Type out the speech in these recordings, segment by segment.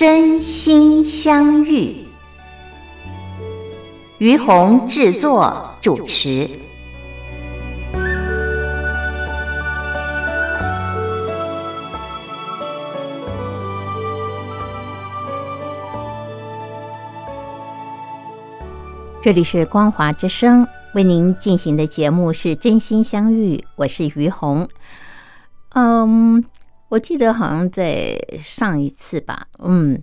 真心相遇，于红制作主持。这里是光华之声为您进行的节目是真心相遇，我是于红。嗯。我记得好像在上一次吧，嗯，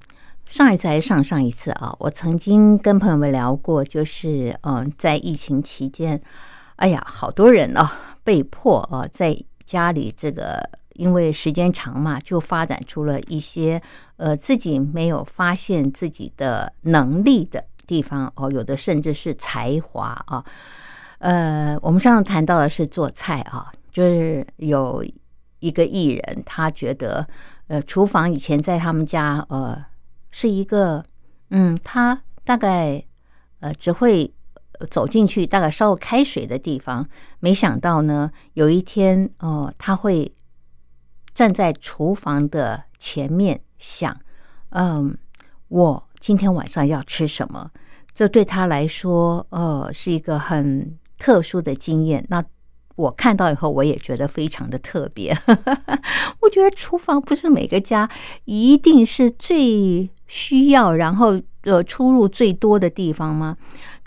上一次还是上上一次啊，我曾经跟朋友们聊过，就是嗯，在疫情期间，哎呀，好多人哦，被迫啊，在家里这个，因为时间长嘛，就发展出了一些呃自己没有发现自己的能力的地方哦，有的甚至是才华啊，呃，我们上次谈到的是做菜啊，就是有。一个艺人，他觉得，呃，厨房以前在他们家，呃，是一个，嗯，他大概，呃，只会走进去，大概烧开水的地方。没想到呢，有一天，哦，他会站在厨房的前面想，嗯，我今天晚上要吃什么？这对他来说，呃，是一个很特殊的经验。那。我看到以后，我也觉得非常的特别。我觉得厨房不是每个家一定是最需要，然后呃出入最多的地方吗？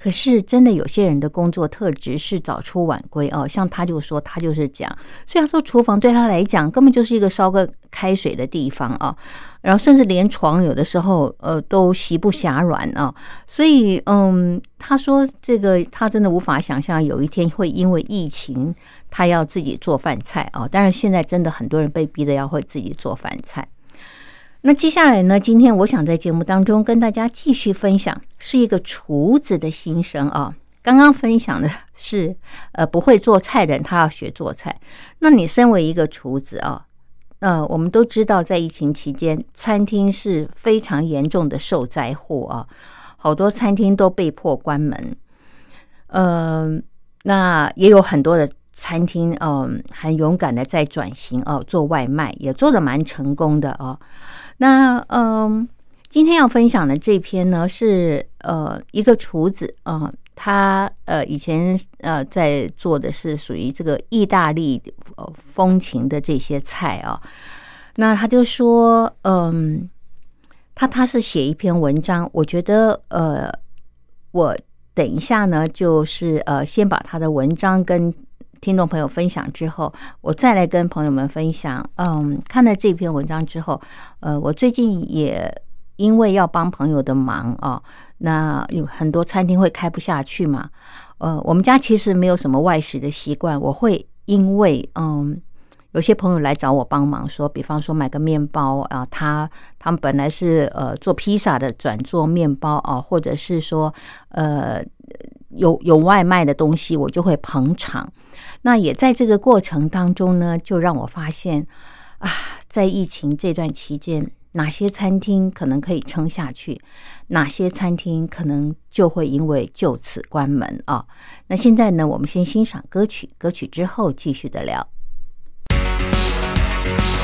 可是真的有些人的工作特质是早出晚归哦，像他就说他就是讲，所以他说厨房对他来讲根本就是一个烧个开水的地方啊。然后甚至连床有的时候，呃，都席不暇软啊。所以，嗯，他说这个他真的无法想象有一天会因为疫情，他要自己做饭菜啊。但是现在真的很多人被逼的要会自己做饭菜。那接下来呢？今天我想在节目当中跟大家继续分享，是一个厨子的心声啊。刚刚分享的是，呃，不会做菜的人他要学做菜。那你身为一个厨子啊？呃，我们都知道，在疫情期间，餐厅是非常严重的受灾户啊，好多餐厅都被迫关门。嗯，那也有很多的餐厅，嗯，很勇敢的在转型哦，做外卖也做的蛮成功的哦。那嗯，今天要分享的这篇呢，是呃一个厨子啊。他呃以前呃在做的是属于这个意大利呃风情的这些菜啊，那他就说嗯，他他是写一篇文章，我觉得呃我等一下呢就是呃先把他的文章跟听众朋友分享之后，我再来跟朋友们分享。嗯，看了这篇文章之后，呃，我最近也因为要帮朋友的忙啊。那有很多餐厅会开不下去嘛？呃，我们家其实没有什么外食的习惯。我会因为嗯，有些朋友来找我帮忙，说，比方说买个面包啊，他他们本来是呃做披萨的，转做面包啊，或者是说呃有有外卖的东西，我就会捧场。那也在这个过程当中呢，就让我发现啊，在疫情这段期间。哪些餐厅可能可以撑下去？哪些餐厅可能就会因为就此关门啊？那现在呢？我们先欣赏歌曲，歌曲之后继续的聊。Thank you.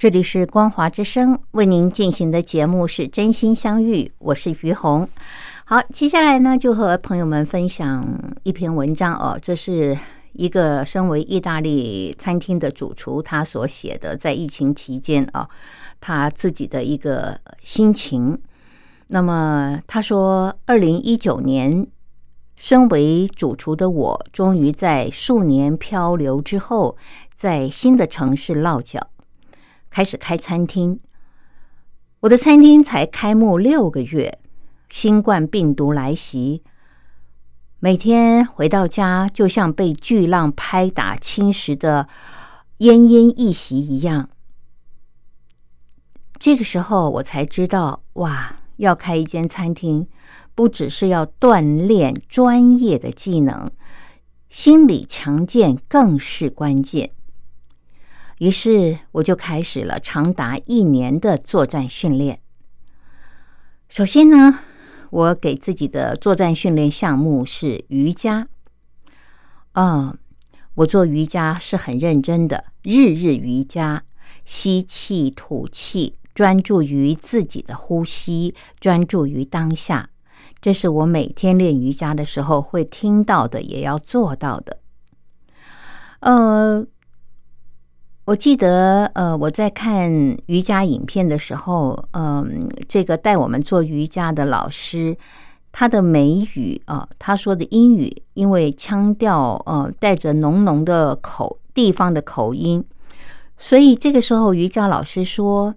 这里是光华之声为您进行的节目是真心相遇，我是于红。好，接下来呢就和朋友们分享一篇文章哦，这是一个身为意大利餐厅的主厨他所写的，在疫情期间啊，他自己的一个心情。那么他说，二零一九年，身为主厨的我，终于在数年漂流之后，在新的城市落脚。开始开餐厅，我的餐厅才开幕六个月，新冠病毒来袭，每天回到家就像被巨浪拍打侵蚀的奄奄一息一样。这个时候我才知道，哇，要开一间餐厅，不只是要锻炼专业的技能，心理强健更是关键。于是我就开始了长达一年的作战训练。首先呢，我给自己的作战训练项目是瑜伽。嗯，我做瑜伽是很认真的，日日瑜伽，吸气吐气，专注于自己的呼吸，专注于当下。这是我每天练瑜伽的时候会听到的，也要做到的。呃。我记得，呃，我在看瑜伽影片的时候，嗯，这个带我们做瑜伽的老师，他的美语啊，他说的英语，因为腔调，呃，带着浓浓的口地方的口音，所以这个时候瑜伽老师说，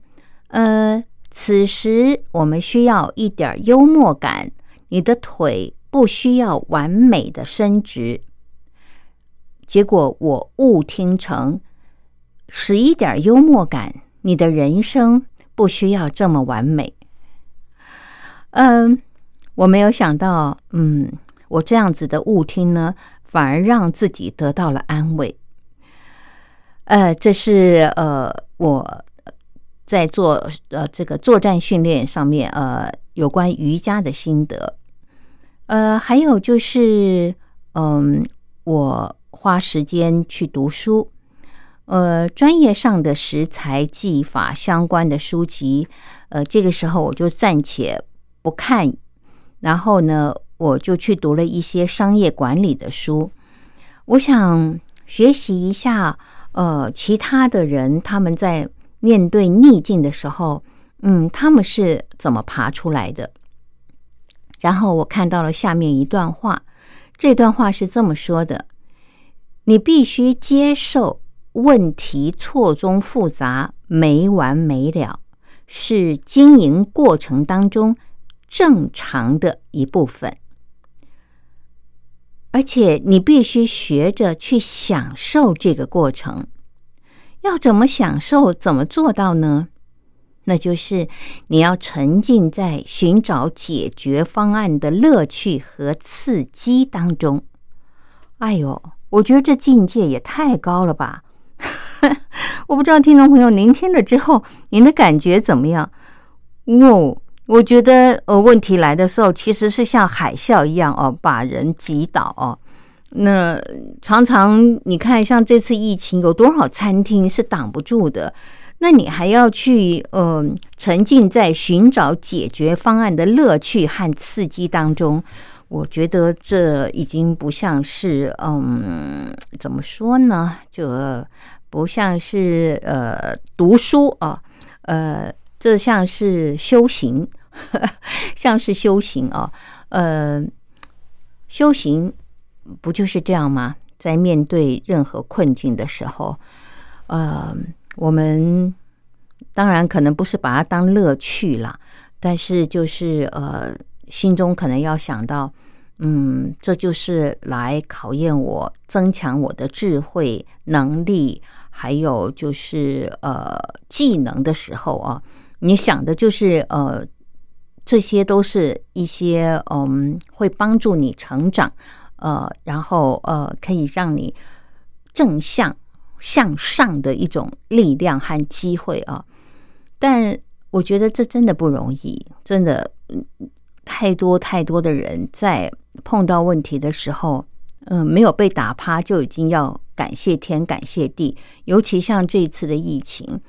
呃，此时我们需要一点幽默感，你的腿不需要完美的伸直。结果我误听成。使一点幽默感，你的人生不需要这么完美。嗯，我没有想到，嗯，我这样子的误听呢，反而让自己得到了安慰。呃，这是呃我在做呃这个作战训练上面呃有关瑜伽的心得。呃，还有就是，嗯，我花时间去读书。呃，专业上的食材技法相关的书籍，呃，这个时候我就暂且不看，然后呢，我就去读了一些商业管理的书。我想学习一下，呃，其他的人他们在面对逆境的时候，嗯，他们是怎么爬出来的？然后我看到了下面一段话，这段话是这么说的：你必须接受。问题错综复杂、没完没了，是经营过程当中正常的一部分。而且你必须学着去享受这个过程。要怎么享受？怎么做到呢？那就是你要沉浸在寻找解决方案的乐趣和刺激当中。哎呦，我觉得这境界也太高了吧！我不知道听众朋友您听了之后，您的感觉怎么样？哦，我觉得呃，问题来的时候，其实是像海啸一样哦，把人击倒哦。那常常你看，像这次疫情，有多少餐厅是挡不住的？那你还要去嗯，沉浸在寻找解决方案的乐趣和刺激当中。我觉得这已经不像是嗯，怎么说呢？就。不像是呃读书啊，呃，这像是修行，像是修行啊，呃，修行不就是这样吗？在面对任何困境的时候，呃，我们当然可能不是把它当乐趣了，但是就是呃，心中可能要想到，嗯，这就是来考验我、增强我的智慧能力。还有就是呃技能的时候啊，你想的就是呃这些都是一些嗯会帮助你成长呃，然后呃可以让你正向向上的一种力量和机会啊。但我觉得这真的不容易，真的太多太多的人在碰到问题的时候，嗯，没有被打趴就已经要。感谢天，感谢地。尤其像这次的疫情，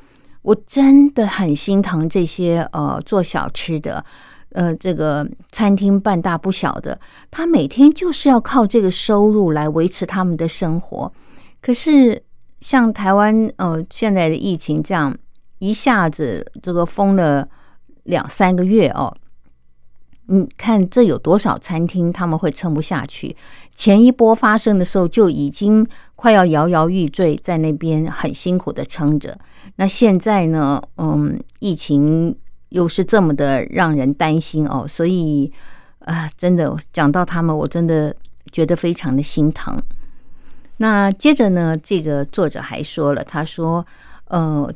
我真的很心疼这些呃做小吃的，呃，这个餐厅半大不小的，他每天就是要靠这个收入来维持他们的生活。可是像台湾呃现在的疫情这样一下子这个封了两三个月哦。你看，这有多少餐厅他们会撑不下去？前一波发生的时候就已经快要摇摇欲坠，在那边很辛苦的撑着。那现在呢？嗯，疫情又是这么的让人担心哦，所以啊，真的讲到他们，我真的觉得非常的心疼。那接着呢，这个作者还说了，他说：“呃，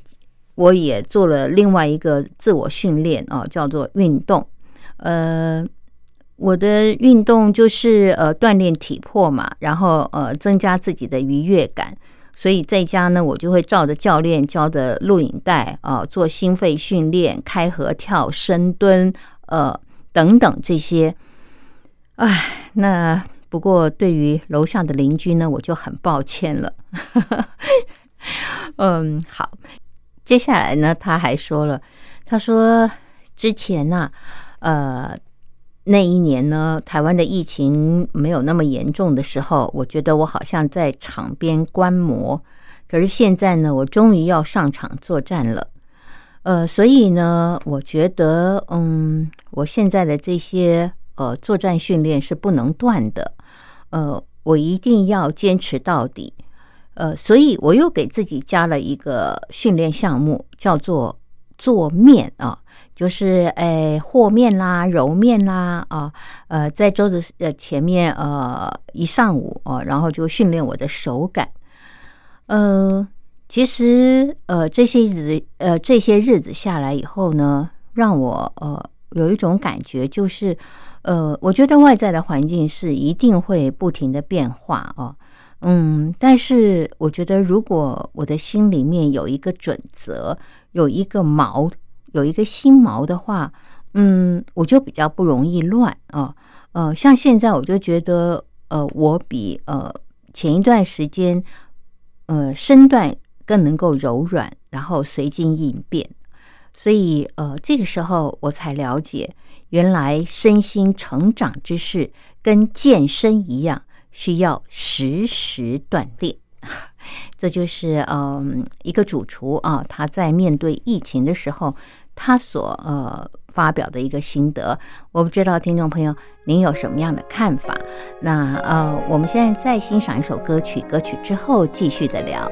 我也做了另外一个自我训练啊，叫做运动。”呃，我的运动就是呃锻炼体魄嘛，然后呃增加自己的愉悦感。所以在家呢，我就会照着教练教的录影带啊，做心肺训练、开合跳、深蹲，呃等等这些。哎，那不过对于楼下的邻居呢，我就很抱歉了。嗯，好，接下来呢，他还说了，他说之前呢。呃，那一年呢，台湾的疫情没有那么严重的时候，我觉得我好像在场边观摩。可是现在呢，我终于要上场作战了。呃，所以呢，我觉得，嗯，我现在的这些呃作战训练是不能断的。呃，我一定要坚持到底。呃，所以我又给自己加了一个训练项目，叫做做面啊。就是诶和面啦、揉面啦啊，呃，在桌子呃前面呃一上午哦，然后就训练我的手感。呃，其实呃这些日呃这些日子下来以后呢，让我呃有一种感觉，就是呃，我觉得外在的环境是一定会不停的变化哦，嗯，但是我觉得如果我的心里面有一个准则，有一个锚。有一个心锚的话，嗯，我就比较不容易乱啊。呃，像现在我就觉得，呃，我比呃前一段时间，呃，身段更能够柔软，然后随机应变。所以，呃，这个时候我才了解，原来身心成长之事跟健身一样，需要时时锻炼。这就是嗯，一个主厨啊，他在面对疫情的时候。他所呃发表的一个心得，我不知道听众朋友您有什么样的看法？那呃，我们现在再欣赏一首歌曲，歌曲之后继续的聊。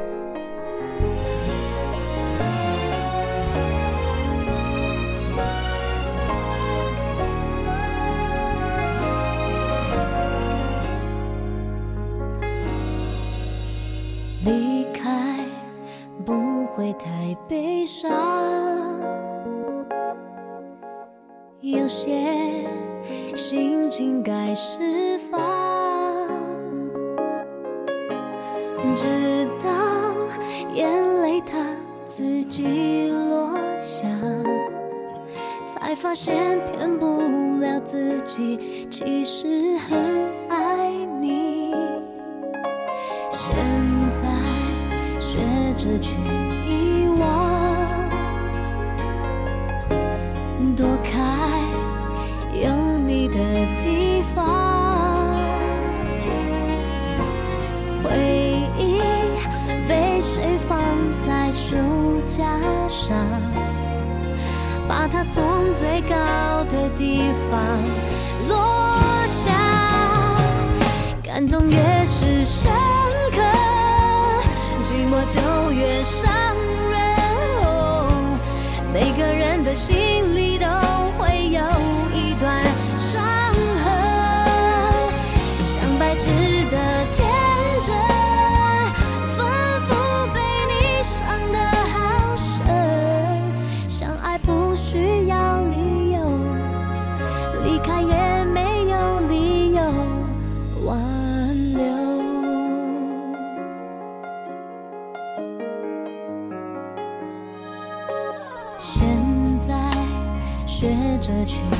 着去。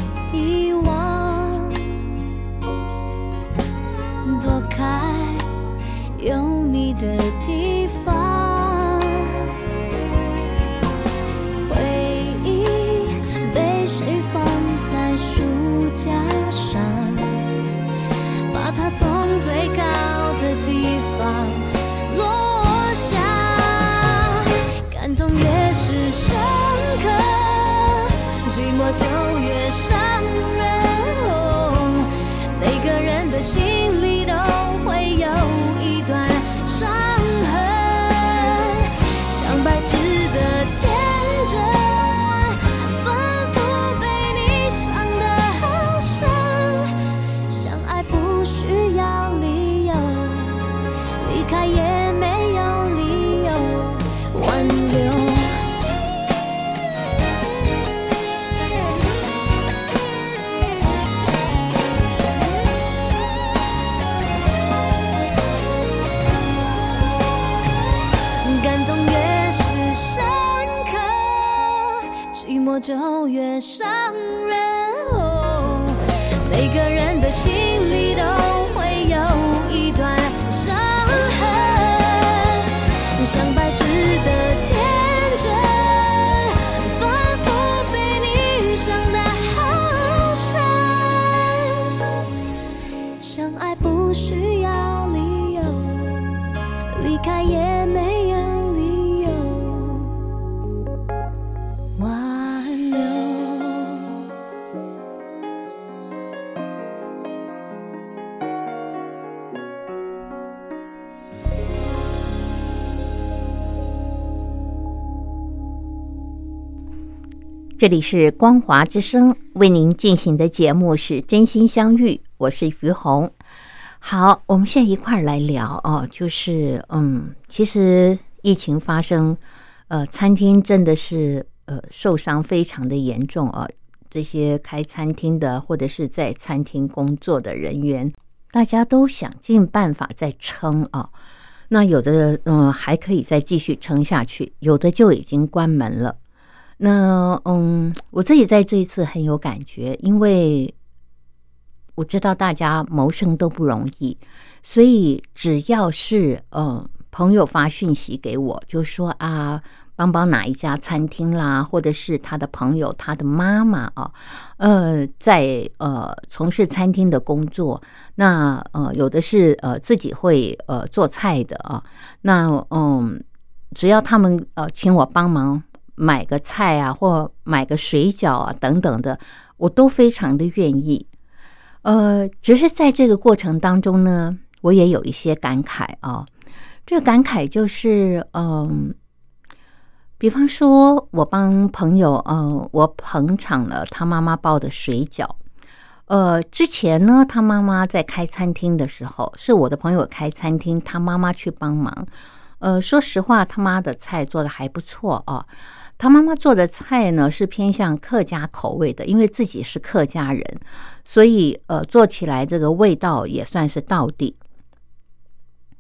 这里是光华之声为您进行的节目是真心相遇，我是于红。好，我们现在一块儿来聊哦，就是嗯，其实疫情发生，呃，餐厅真的是呃受伤非常的严重啊。这些开餐厅的或者是在餐厅工作的人员，大家都想尽办法在撑啊。那有的嗯还可以再继续撑下去，有的就已经关门了。那嗯，我自己在这一次很有感觉，因为我知道大家谋生都不容易，所以只要是嗯朋友发讯息给我，就说啊，帮帮哪一家餐厅啦，或者是他的朋友，他的妈妈啊，呃，在呃从事餐厅的工作，那呃有的是呃自己会呃做菜的啊，那嗯，只要他们呃请我帮忙。买个菜啊，或买个水饺啊，等等的，我都非常的愿意。呃，只是在这个过程当中呢，我也有一些感慨啊。这个感慨就是，嗯，比方说我帮朋友，嗯，我捧场了他妈妈包的水饺。呃，之前呢，他妈妈在开餐厅的时候，是我的朋友开餐厅，他妈妈去帮忙。呃，说实话，他妈的菜做的还不错啊。他妈妈做的菜呢是偏向客家口味的，因为自己是客家人，所以呃做起来这个味道也算是到地。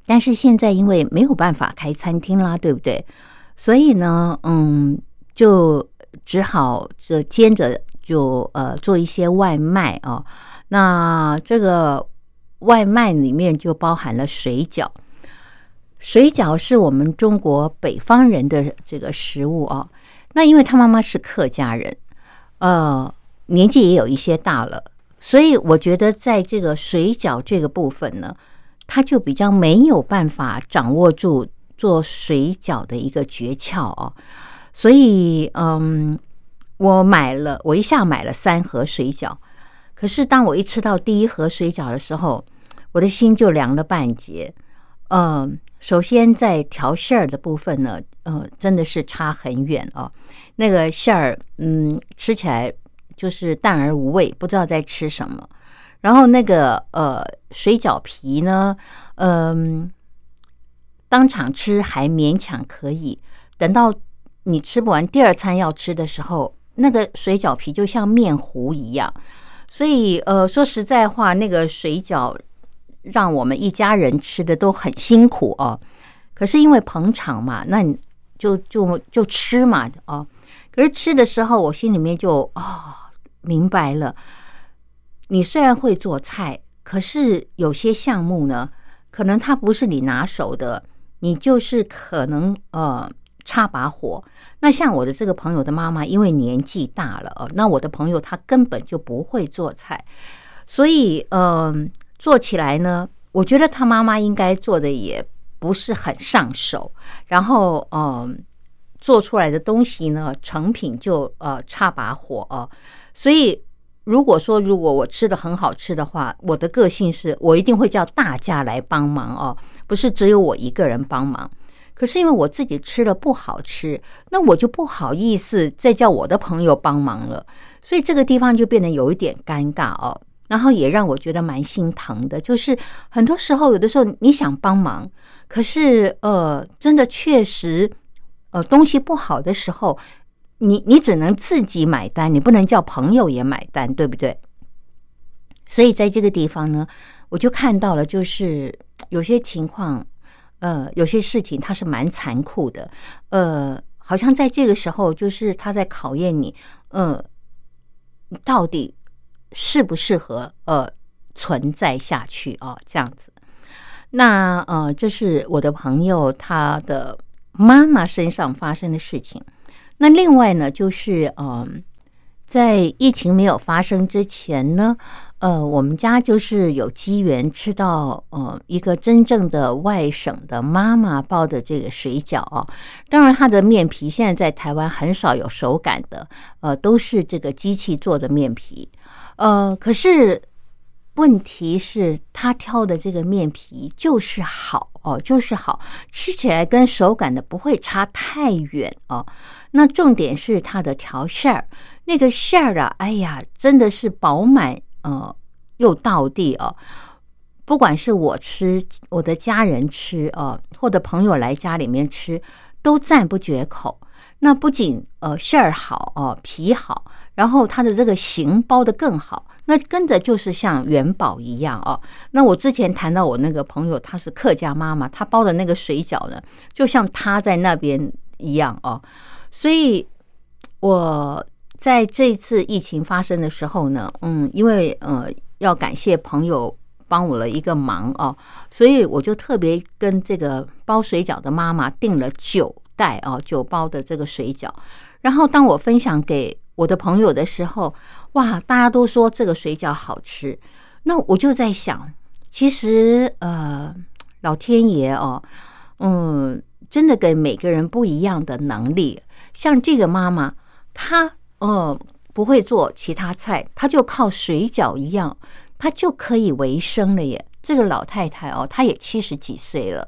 但是现在因为没有办法开餐厅啦，对不对？所以呢，嗯，就只好这兼着就呃做一些外卖啊。那这个外卖里面就包含了水饺，水饺是我们中国北方人的这个食物啊。那因为他妈妈是客家人，呃，年纪也有一些大了，所以我觉得在这个水饺这个部分呢，他就比较没有办法掌握住做水饺的一个诀窍哦。所以，嗯，我买了，我一下买了三盒水饺，可是当我一吃到第一盒水饺的时候，我的心就凉了半截，嗯。首先，在调馅儿的部分呢，呃，真的是差很远哦。那个馅儿，嗯，吃起来就是淡而无味，不知道在吃什么。然后那个呃，水饺皮呢，嗯，当场吃还勉强可以，等到你吃不完第二餐要吃的时候，那个水饺皮就像面糊一样。所以，呃，说实在话，那个水饺。让我们一家人吃的都很辛苦哦，可是因为捧场嘛，那你就就就吃嘛哦。可是吃的时候，我心里面就啊明白了，你虽然会做菜，可是有些项目呢，可能它不是你拿手的，你就是可能呃插把火。那像我的这个朋友的妈妈，因为年纪大了哦，那我的朋友他根本就不会做菜，所以嗯。做起来呢，我觉得他妈妈应该做的也不是很上手，然后嗯，做出来的东西呢，成品就呃差把火哦。所以如果说如果我吃的很好吃的话，我的个性是我一定会叫大家来帮忙哦，不是只有我一个人帮忙。可是因为我自己吃了不好吃，那我就不好意思再叫我的朋友帮忙了，所以这个地方就变得有一点尴尬哦。然后也让我觉得蛮心疼的，就是很多时候，有的时候你想帮忙，可是呃，真的确实，呃，东西不好的时候，你你只能自己买单，你不能叫朋友也买单，对不对？所以在这个地方呢，我就看到了，就是有些情况，呃，有些事情它是蛮残酷的，呃。好像在这个时候，就是他在考验你，呃，到底适不适合呃存在下去啊？这样子。那呃，这是我的朋友他的妈妈身上发生的事情。那另外呢，就是嗯，在疫情没有发生之前呢。呃，我们家就是有机缘吃到呃一个真正的外省的妈妈包的这个水饺哦。当然，它的面皮现在在台湾很少有手感的，呃，都是这个机器做的面皮。呃，可是问题是，他挑的这个面皮就是好哦，就是好吃起来跟手感的不会差太远哦。那重点是它的调馅儿，那个馅儿啊，哎呀，真的是饱满。呃，又到地哦，不管是我吃，我的家人吃，呃，或者朋友来家里面吃，都赞不绝口。那不仅呃馅儿好哦，皮好，然后它的这个形包的更好，那跟着就是像元宝一样哦。那我之前谈到我那个朋友，她是客家妈妈，她包的那个水饺呢，就像她在那边一样哦。所以，我。在这次疫情发生的时候呢，嗯，因为呃要感谢朋友帮我了一个忙哦，所以我就特别跟这个包水饺的妈妈订了九袋哦，九包的这个水饺。然后当我分享给我的朋友的时候，哇，大家都说这个水饺好吃。那我就在想，其实呃，老天爷哦，嗯，真的给每个人不一样的能力。像这个妈妈，她。哦，不会做其他菜，她就靠水饺一样，她就可以为生了耶。这个老太太哦，她也七十几岁了。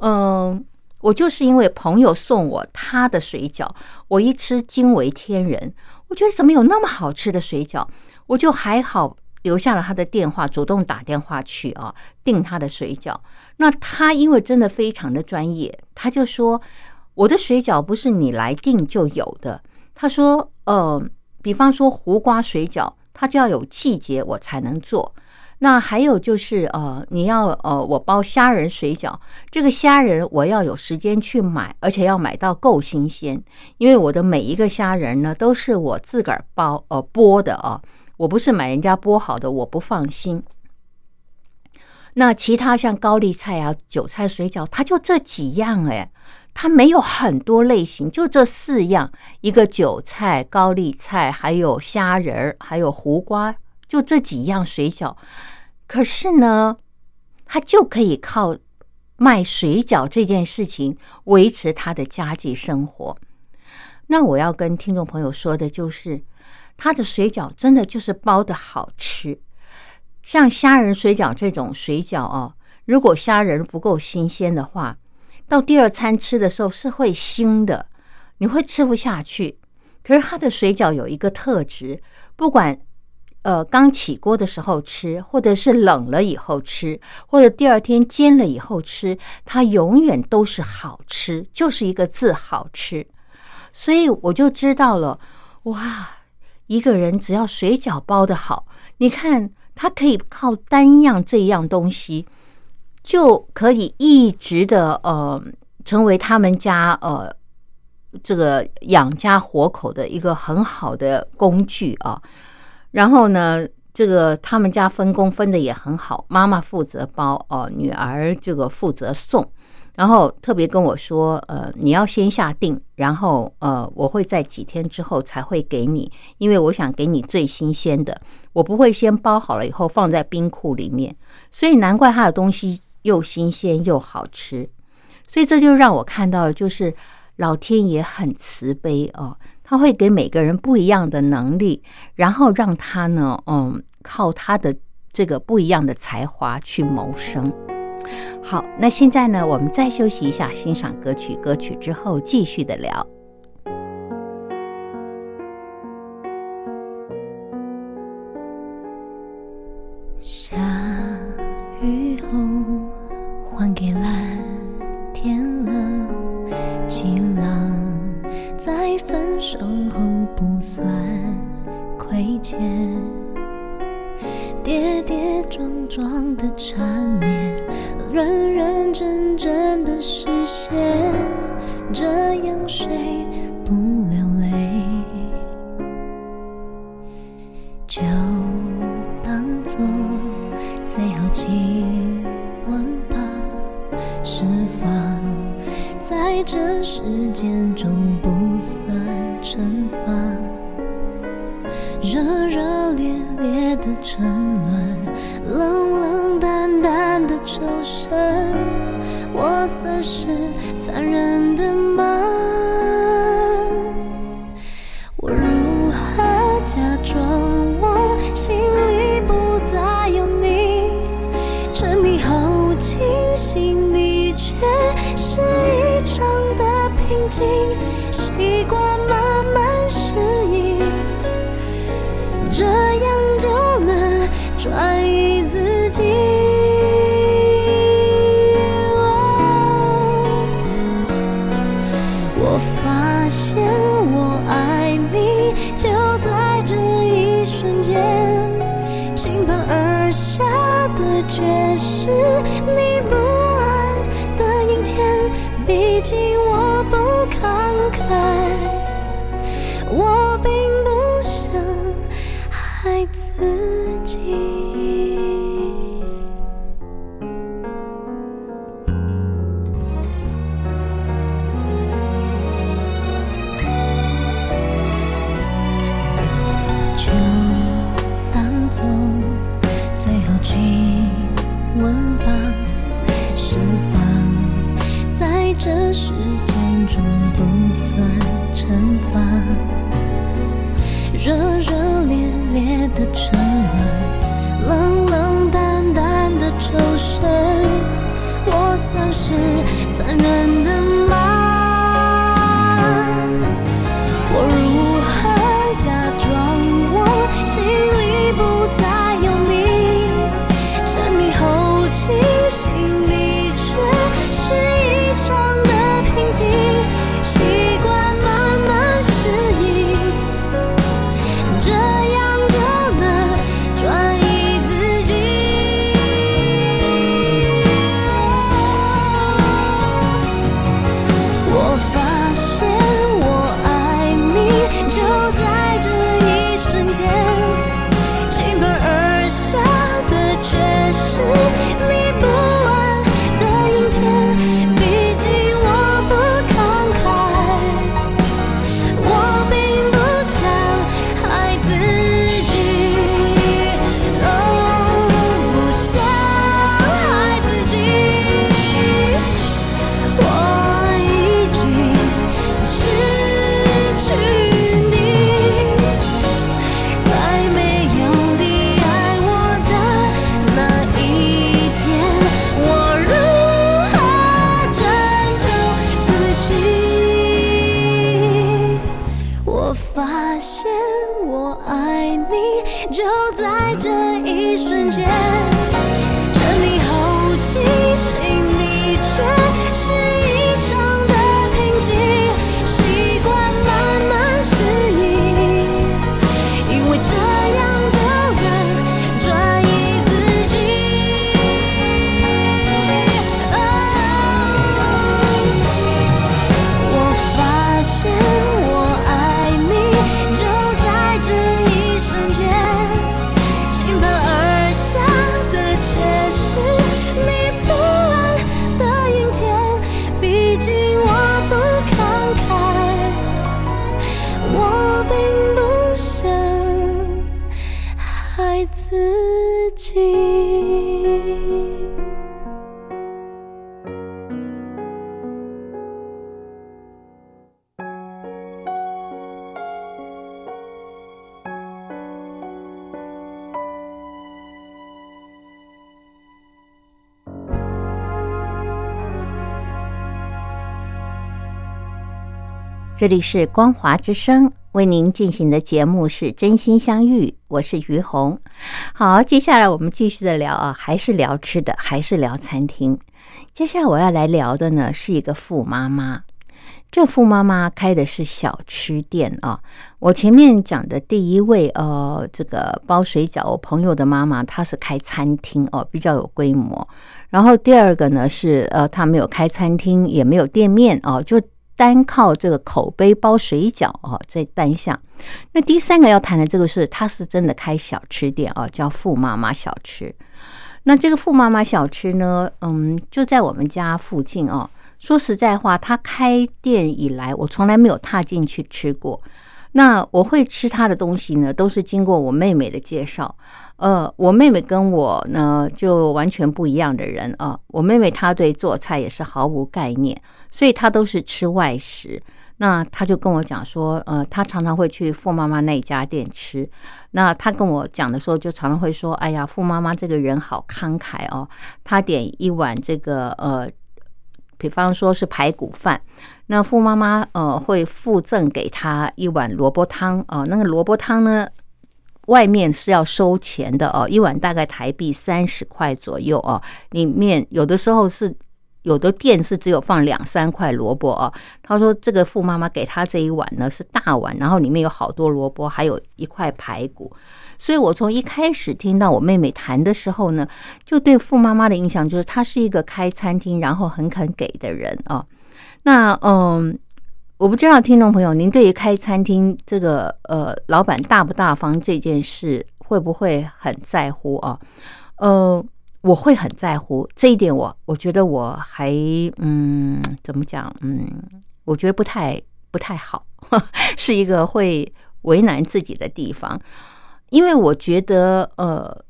嗯，我就是因为朋友送我她的水饺，我一吃惊为天人。我觉得怎么有那么好吃的水饺？我就还好留下了他的电话，主动打电话去啊订他的水饺。那他因为真的非常的专业，他就说我的水饺不是你来订就有的。他说：“呃，比方说胡瓜水饺，它就要有季节我才能做。那还有就是，呃，你要呃，我包虾仁水饺，这个虾仁我要有时间去买，而且要买到够新鲜，因为我的每一个虾仁呢都是我自个儿包呃剥的啊，我不是买人家剥好的，我不放心。那其他像高丽菜啊、韭菜水饺，它就这几样哎。”它没有很多类型，就这四样：一个韭菜、高丽菜，还有虾仁儿，还有胡瓜，就这几样水饺。可是呢，他就可以靠卖水饺这件事情维持他的家计生活。那我要跟听众朋友说的就是，他的水饺真的就是包的好吃。像虾仁水饺这种水饺哦，如果虾仁不够新鲜的话，到第二餐吃的时候是会腥的，你会吃不下去。可是它的水饺有一个特质，不管呃刚起锅的时候吃，或者是冷了以后吃，或者第二天煎了以后吃，它永远都是好吃，就是一个字好吃。所以我就知道了，哇，一个人只要水饺包的好，你看他可以靠单样这样东西。就可以一直的呃，成为他们家呃这个养家活口的一个很好的工具啊。然后呢，这个他们家分工分的也很好，妈妈负责包哦，女儿这个负责送。然后特别跟我说，呃，你要先下定，然后呃，我会在几天之后才会给你，因为我想给你最新鲜的，我不会先包好了以后放在冰库里面。所以难怪他的东西。又新鲜又好吃，所以这就让我看到，就是老天爷很慈悲哦，他会给每个人不一样的能力，然后让他呢，嗯，靠他的这个不一样的才华去谋生。好，那现在呢，我们再休息一下，欣赏歌曲，歌曲之后继续的聊。下雨后。还给蓝守候不算亏欠，跌跌撞撞的缠绵，认认真真的实现，这样谁不流泪？就当做最后亲吻吧，释放，在这时间中不。惩罚热热烈烈的沉沦，冷冷淡淡的抽身，我算是残忍的吗？这里是光华之声，为您进行的节目是《真心相遇》。我是于红。好，接下来我们继续的聊啊，还是聊吃的，还是聊餐厅。接下来我要来聊的呢，是一个富妈妈。这富妈妈开的是小吃店啊，我前面讲的第一位呃，这个包水饺。我朋友的妈妈她是开餐厅哦，比较有规模。然后第二个呢，是呃，她没有开餐厅，也没有店面哦，就……单靠这个口碑包水饺啊，这单项。那第三个要谈的这个是，他是真的开小吃店啊，叫富妈妈小吃。那这个富妈妈小吃呢，嗯，就在我们家附近啊。说实在话，他开店以来，我从来没有踏进去吃过。那我会吃他的东西呢，都是经过我妹妹的介绍。呃，我妹妹跟我呢，就完全不一样的人啊。我妹妹她对做菜也是毫无概念。所以他都是吃外食。那他就跟我讲说，呃，他常常会去傅妈妈那家店吃。那他跟我讲的时候，就常常会说：“哎呀，傅妈妈这个人好慷慨哦，她点一碗这个呃，比方说是排骨饭，那傅妈妈呃会附赠给她一碗萝卜汤啊。那个萝卜汤呢？”外面是要收钱的哦，一碗大概台币三十块左右哦。里面有的时候是有的店是只有放两三块萝卜哦。他说这个富妈妈给他这一碗呢是大碗，然后里面有好多萝卜，还有一块排骨。所以我从一开始听到我妹妹谈的时候呢，就对富妈妈的印象就是她是一个开餐厅然后很肯给的人啊。那嗯。我不知道听众朋友，您对于开餐厅这个呃，老板大不大方这件事，会不会很在乎啊？呃，我会很在乎这一点，我我觉得我还嗯，怎么讲？嗯，我觉得不太不太好，是一个会为难自己的地方，因为我觉得呃，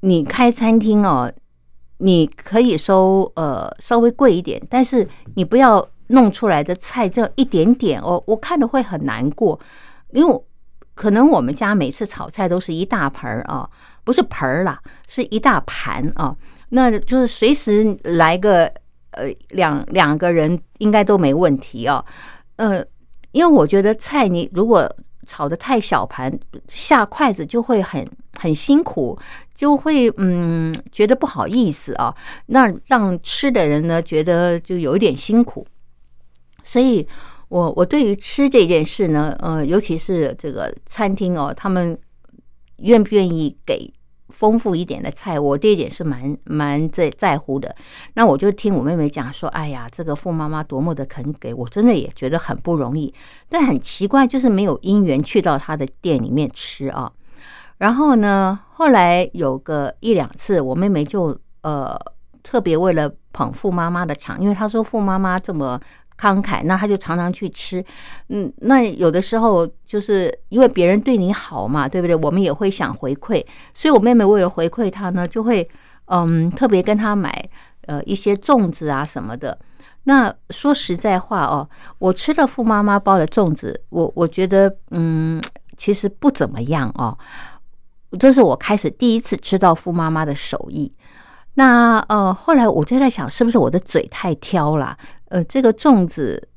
你开餐厅哦，你可以收呃稍微贵一点，但是你不要。弄出来的菜就一点点哦，我看的会很难过，因为可能我们家每次炒菜都是一大盆儿啊，不是盆儿啦，是一大盘啊，那就是随时来个呃两两个人应该都没问题啊，呃，因为我觉得菜你如果炒的太小盘，下筷子就会很很辛苦，就会嗯觉得不好意思啊，那让吃的人呢觉得就有一点辛苦。所以，我我对于吃这件事呢，呃，尤其是这个餐厅哦，他们愿不愿意给丰富一点的菜，我这一点是蛮蛮在在乎的。那我就听我妹妹讲说，哎呀，这个富妈妈多么的肯给，我真的也觉得很不容易。但很奇怪，就是没有因缘去到她的店里面吃啊。然后呢，后来有个一两次，我妹妹就呃特别为了捧富妈妈的场，因为她说富妈妈这么。慷慨，那他就常常去吃，嗯，那有的时候就是因为别人对你好嘛，对不对？我们也会想回馈，所以我妹妹为了回馈他呢，就会嗯特别跟他买呃一些粽子啊什么的。那说实在话哦，我吃了富妈妈包的粽子，我我觉得嗯其实不怎么样哦，这是我开始第一次吃到富妈妈的手艺。那呃后来我就在想，是不是我的嘴太挑了？呃，这个粽子，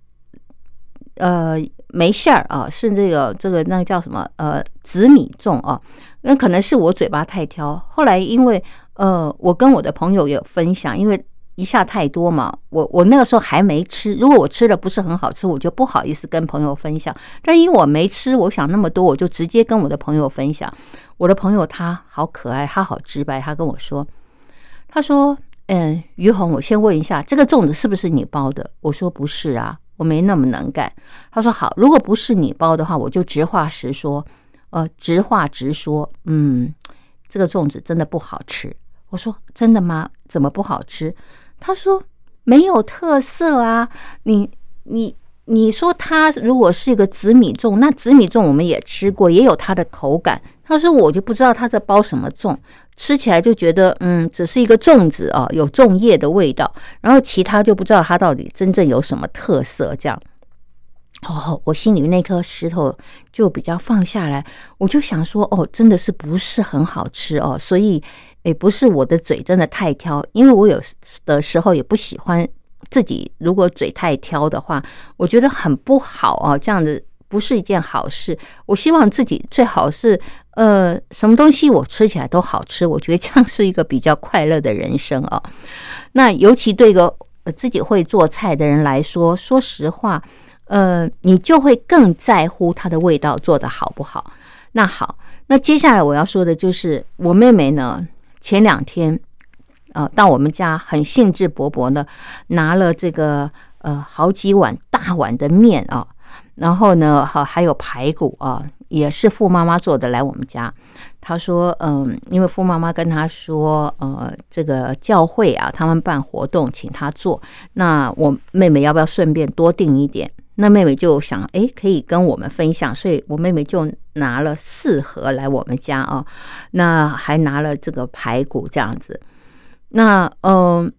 呃，没馅儿啊，是这个这个那个叫什么？呃，紫米粽啊，那可能是我嘴巴太挑。后来因为呃，我跟我的朋友有分享，因为一下太多嘛，我我那个时候还没吃。如果我吃的不是很好吃，我就不好意思跟朋友分享。但因为我没吃，我想那么多，我就直接跟我的朋友分享。我的朋友他好可爱，他好直白，他跟我说，他说。嗯，于红，我先问一下，这个粽子是不是你包的？我说不是啊，我没那么能干。他说好，如果不是你包的话，我就直话实说，呃，直话直说，嗯，这个粽子真的不好吃。我说真的吗？怎么不好吃？他说没有特色啊。你你你说它如果是一个紫米粽，那紫米粽我们也吃过，也有它的口感。他说我就不知道他在包什么粽。吃起来就觉得，嗯，只是一个粽子啊，有粽叶的味道，然后其他就不知道它到底真正有什么特色。这样，哦，我心里那颗石头就比较放下来，我就想说，哦，真的是不是很好吃哦，所以，也不是我的嘴真的太挑，因为我有的时候也不喜欢自己，如果嘴太挑的话，我觉得很不好啊，这样子不是一件好事。我希望自己最好是。呃，什么东西我吃起来都好吃，我觉得这样是一个比较快乐的人生啊。那尤其对一个自己会做菜的人来说，说实话，呃，你就会更在乎它的味道做的好不好。那好，那接下来我要说的就是我妹妹呢，前两天呃到我们家很兴致勃勃的拿了这个呃好几碗大碗的面啊。然后呢，好，还有排骨啊，也是傅妈妈做的来我们家。他说：“嗯，因为傅妈妈跟他说，呃，这个教会啊，他们办活动请他做，那我妹妹要不要顺便多订一点？那妹妹就想，哎，可以跟我们分享，所以我妹妹就拿了四盒来我们家啊，那还拿了这个排骨这样子。那嗯，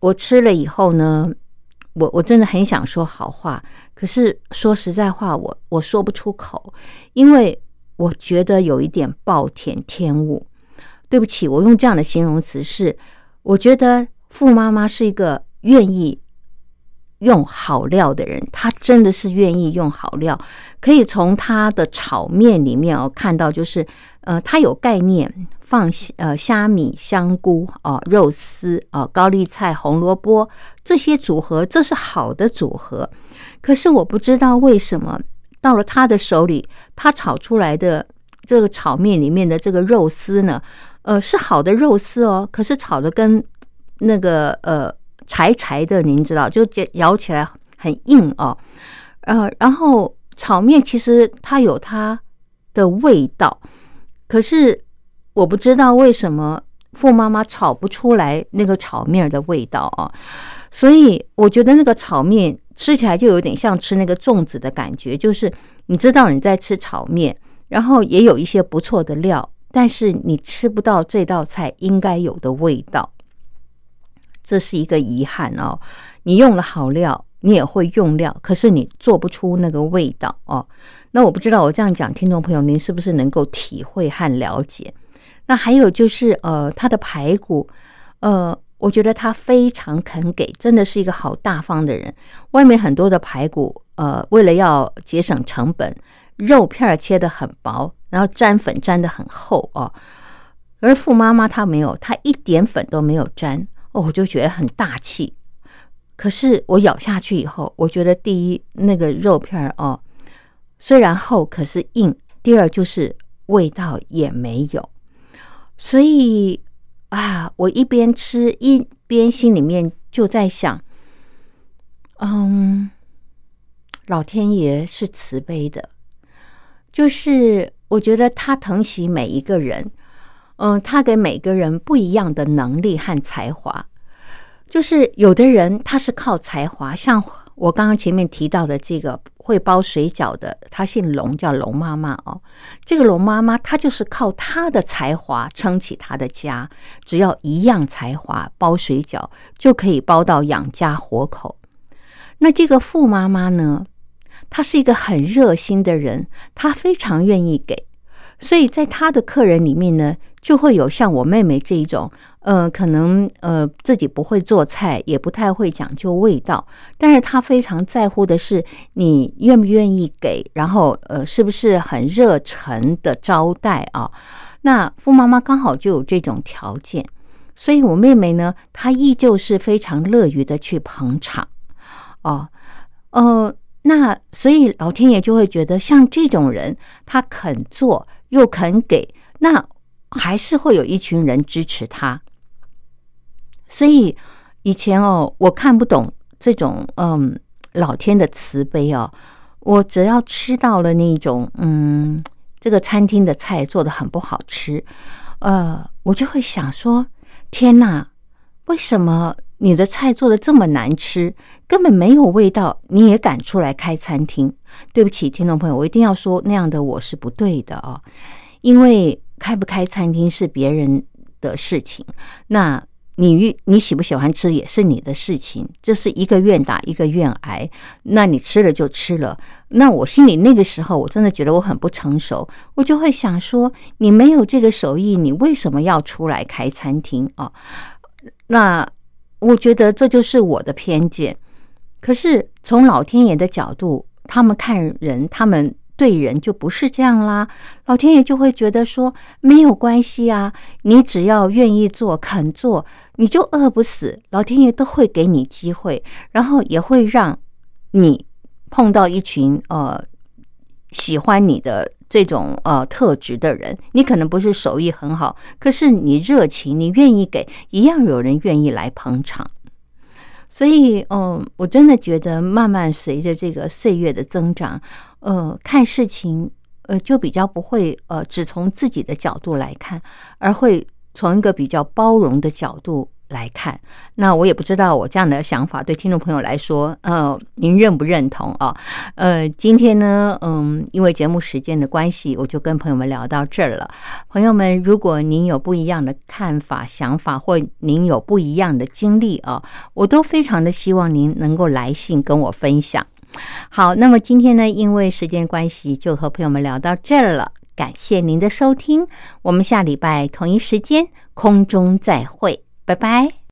我吃了以后呢，我我真的很想说好话，可是说实在话，我我说不出口，因为。”我觉得有一点暴殄天物，对不起，我用这样的形容词是，我觉得傅妈妈是一个愿意用好料的人，她真的是愿意用好料，可以从她的炒面里面哦看到，就是呃，它有概念放呃虾米、香菇哦、肉丝哦、高丽菜、红萝卜这些组合，这是好的组合，可是我不知道为什么。到了他的手里，他炒出来的这个炒面里面的这个肉丝呢，呃，是好的肉丝哦，可是炒的跟那个呃柴柴的，您知道，就咬起来很硬哦，呃，然后炒面其实它有它的味道，可是我不知道为什么傅妈妈炒不出来那个炒面的味道啊，所以我觉得那个炒面。吃起来就有点像吃那个粽子的感觉，就是你知道你在吃炒面，然后也有一些不错的料，但是你吃不到这道菜应该有的味道，这是一个遗憾哦。你用了好料，你也会用料，可是你做不出那个味道哦。那我不知道我这样讲，听众朋友您是不是能够体会和了解？那还有就是呃，他的排骨，呃。我觉得他非常肯给，真的是一个好大方的人。外面很多的排骨，呃，为了要节省成本，肉片切的很薄，然后沾粉沾的很厚哦。而傅妈妈她没有，她一点粉都没有沾哦，我就觉得很大气。可是我咬下去以后，我觉得第一那个肉片儿哦，虽然厚可是硬；第二就是味道也没有，所以。啊！我一边吃一边心里面就在想，嗯，老天爷是慈悲的，就是我觉得他疼惜每一个人，嗯，他给每个人不一样的能力和才华，就是有的人他是靠才华，像我刚刚前面提到的这个。会包水饺的，她姓龙，叫龙妈妈哦。这个龙妈妈，她就是靠她的才华撑起她的家。只要一样才华，包水饺就可以包到养家活口。那这个富妈妈呢？她是一个很热心的人，她非常愿意给，所以在她的客人里面呢。就会有像我妹妹这一种，呃，可能呃自己不会做菜，也不太会讲究味道，但是她非常在乎的是你愿不愿意给，然后呃是不是很热忱的招待啊？那傅妈妈刚好就有这种条件，所以我妹妹呢，她依旧是非常乐于的去捧场，哦，呃，那所以老天爷就会觉得像这种人，他肯做又肯给，那。还是会有一群人支持他，所以以前哦，我看不懂这种嗯老天的慈悲哦。我只要吃到了那种嗯这个餐厅的菜做的很不好吃，呃，我就会想说：天哪，为什么你的菜做的这么难吃，根本没有味道，你也敢出来开餐厅？对不起，听众朋友，我一定要说那样的我是不对的哦，因为。开不开餐厅是别人的事情，那你你喜不喜欢吃也是你的事情，这是一个愿打一个愿挨。那你吃了就吃了。那我心里那个时候我真的觉得我很不成熟，我就会想说，你没有这个手艺，你为什么要出来开餐厅啊？那我觉得这就是我的偏见。可是从老天爷的角度，他们看人，他们。对人就不是这样啦，老天爷就会觉得说没有关系啊，你只要愿意做、肯做，你就饿不死，老天爷都会给你机会，然后也会让你碰到一群呃喜欢你的这种呃特质的人。你可能不是手艺很好，可是你热情，你愿意给，一样有人愿意来捧场。所以，嗯，我真的觉得慢慢随着这个岁月的增长。呃，看事情呃，就比较不会呃，只从自己的角度来看，而会从一个比较包容的角度。来看，那我也不知道我这样的想法对听众朋友来说，呃，您认不认同啊？呃，今天呢，嗯，因为节目时间的关系，我就跟朋友们聊到这儿了。朋友们，如果您有不一样的看法、想法，或您有不一样的经历啊，我都非常的希望您能够来信跟我分享。好，那么今天呢，因为时间关系，就和朋友们聊到这儿了。感谢您的收听，我们下礼拜同一时间空中再会。拜拜。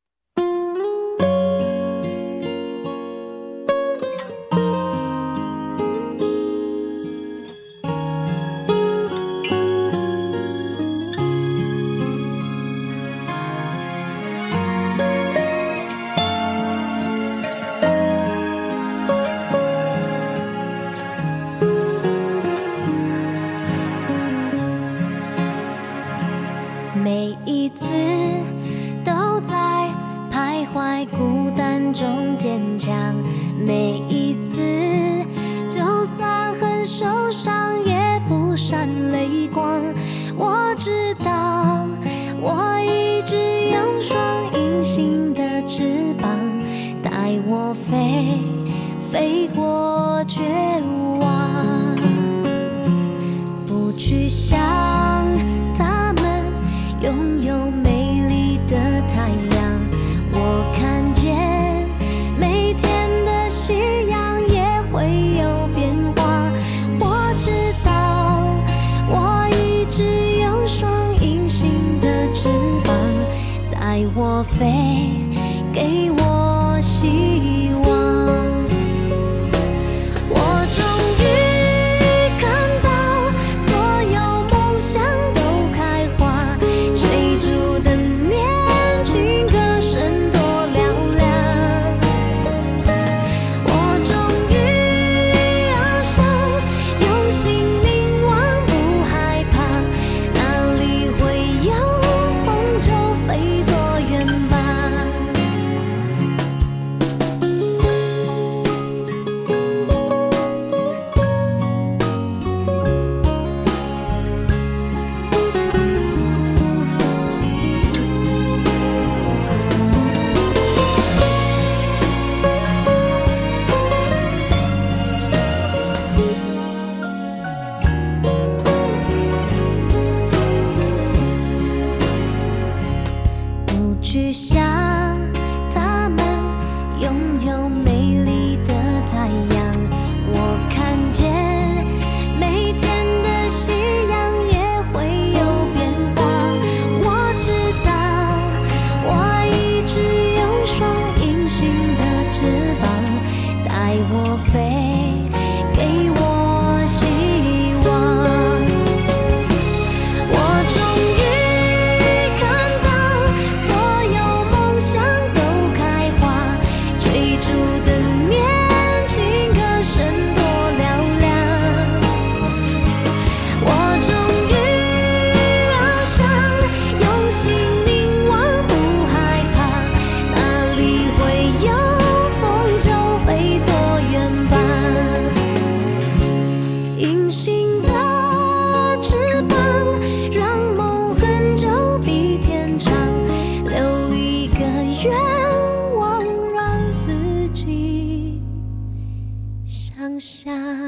下。